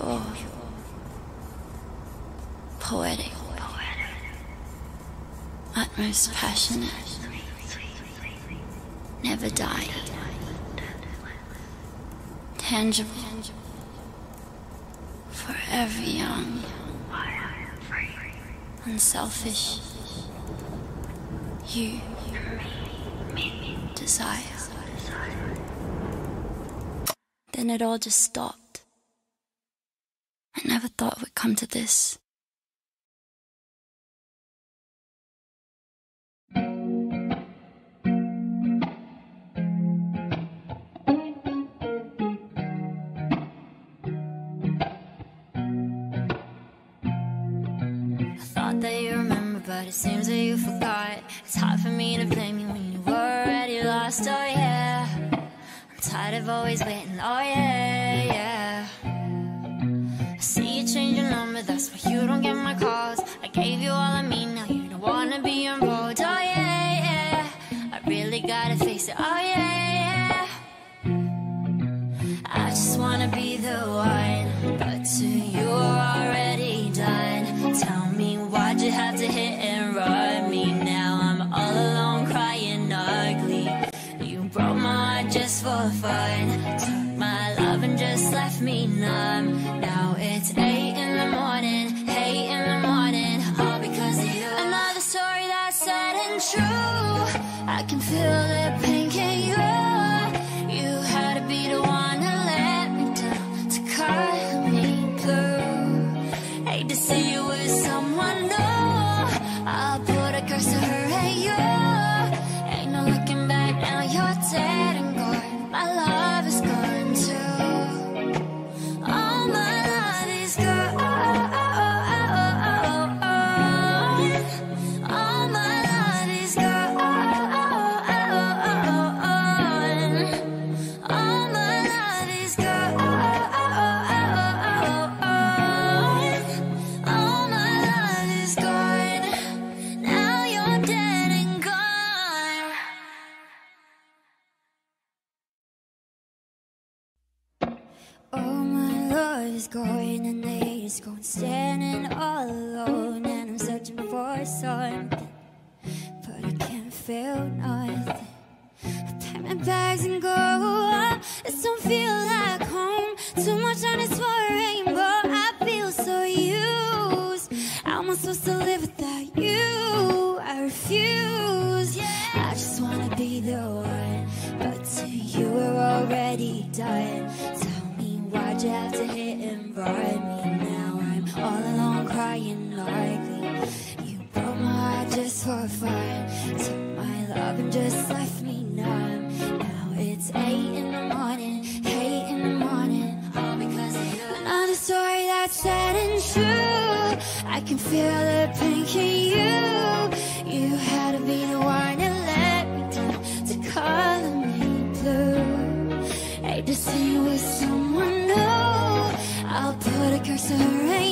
pure, poetic, utmost passionate, never dying, tangible, forever young, unselfish. You desire. Then it all just stopped. Never thought it would come to this. That you remember, but it seems that you forgot. It's hard for me to blame you when you were already lost. Oh yeah, I'm tired of always waiting. Oh yeah, yeah. I see gotta face it. Oh yeah, yeah. I just wanna be the one, but to you are already done. Tell me why'd you have to hit and run me now? I'm all alone crying ugly. You broke my heart just for fun. Took my love and just left me numb. Now it's eight in the morning, eight in the morning, all because of you. Another story that's sad and true. Can feel the Oh, my love is going and they is going, standing all alone, and I'm searching for something, but I can't feel nothing. I pack my bags and go. This don't feel like home. Too much on this for a rainbow. I feel so used. How am I supposed to live without you? I refuse. I just wanna be the one, but to you we're already done. Run me now? I'm all alone crying ugly. You broke my heart just for fun. Took my love and just left me numb. Now it's eight in the morning, eight in the morning. All because of you. Another story that's sad and true. I can feel the pain in you. You had to be the one Sorry.